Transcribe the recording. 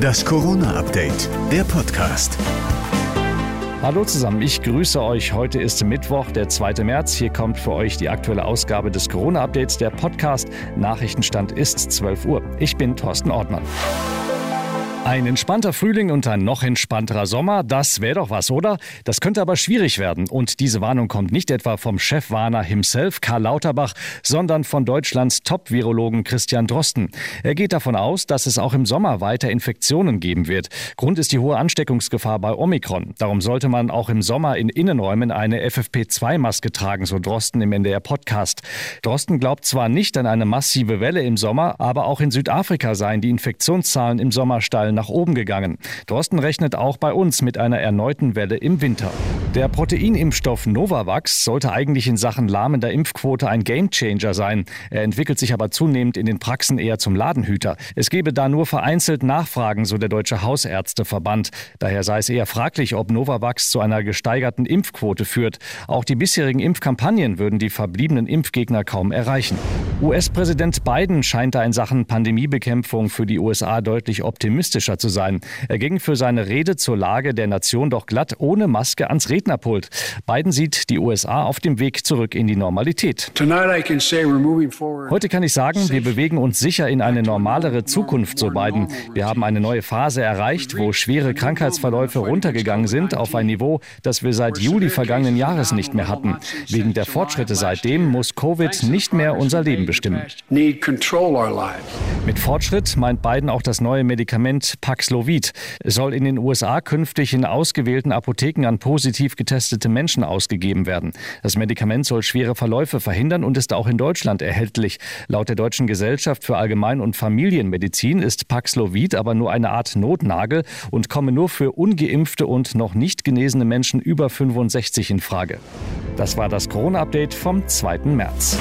Das Corona-Update, der Podcast. Hallo zusammen, ich grüße euch. Heute ist Mittwoch, der 2. März. Hier kommt für euch die aktuelle Ausgabe des Corona-Updates, der Podcast. Nachrichtenstand ist 12 Uhr. Ich bin Thorsten Ortmann. Ein entspannter Frühling und ein noch entspannterer Sommer, das wäre doch was, oder? Das könnte aber schwierig werden. Und diese Warnung kommt nicht etwa vom Chefwarner himself, Karl Lauterbach, sondern von Deutschlands Top-Virologen Christian Drosten. Er geht davon aus, dass es auch im Sommer weiter Infektionen geben wird. Grund ist die hohe Ansteckungsgefahr bei Omikron. Darum sollte man auch im Sommer in Innenräumen eine FFP2-Maske tragen, so Drosten im NDR-Podcast. Drosten glaubt zwar nicht an eine massive Welle im Sommer, aber auch in Südafrika seien die Infektionszahlen im Sommer steil nach oben gegangen. Drosten rechnet auch bei uns mit einer erneuten Welle im Winter. Der Proteinimpfstoff Novavax sollte eigentlich in Sachen lahmender Impfquote ein Gamechanger sein. Er entwickelt sich aber zunehmend in den Praxen eher zum Ladenhüter. Es gebe da nur vereinzelt Nachfragen, so der Deutsche Hausärzteverband. Daher sei es eher fraglich, ob Novavax zu einer gesteigerten Impfquote führt. Auch die bisherigen Impfkampagnen würden die verbliebenen Impfgegner kaum erreichen. US-Präsident Biden scheint da in Sachen Pandemiebekämpfung für die USA deutlich optimistischer optimistischer zu sein. Er ging für seine Rede zur Lage der Nation doch glatt ohne Maske ans Rednerpult. Biden sieht die USA auf dem Weg zurück in die Normalität. Heute kann ich sagen, wir bewegen uns sicher in eine normalere Zukunft, so Biden. Wir haben eine neue Phase erreicht, wo schwere Krankheitsverläufe runtergegangen sind auf ein Niveau, das wir seit Juli vergangenen Jahres nicht mehr hatten. Wegen der Fortschritte seitdem muss Covid nicht mehr unser Leben bestimmen. Mit Fortschritt meint Biden auch das neue Medikament Paxlovid. Es soll in den USA künftig in ausgewählten Apotheken an positiv getestete Menschen ausgegeben werden. Das Medikament soll schwere Verläufe verhindern und ist auch in Deutschland erhältlich. Laut der Deutschen Gesellschaft für Allgemein- und Familienmedizin ist Paxlovid aber nur eine Art Notnagel und komme nur für ungeimpfte und noch nicht genesene Menschen über 65 in Frage. Das war das Corona-Update vom 2. März.